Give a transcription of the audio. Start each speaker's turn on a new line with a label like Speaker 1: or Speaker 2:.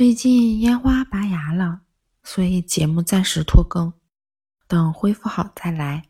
Speaker 1: 最近烟花拔牙了所以节目暂时拖更等恢复好再来。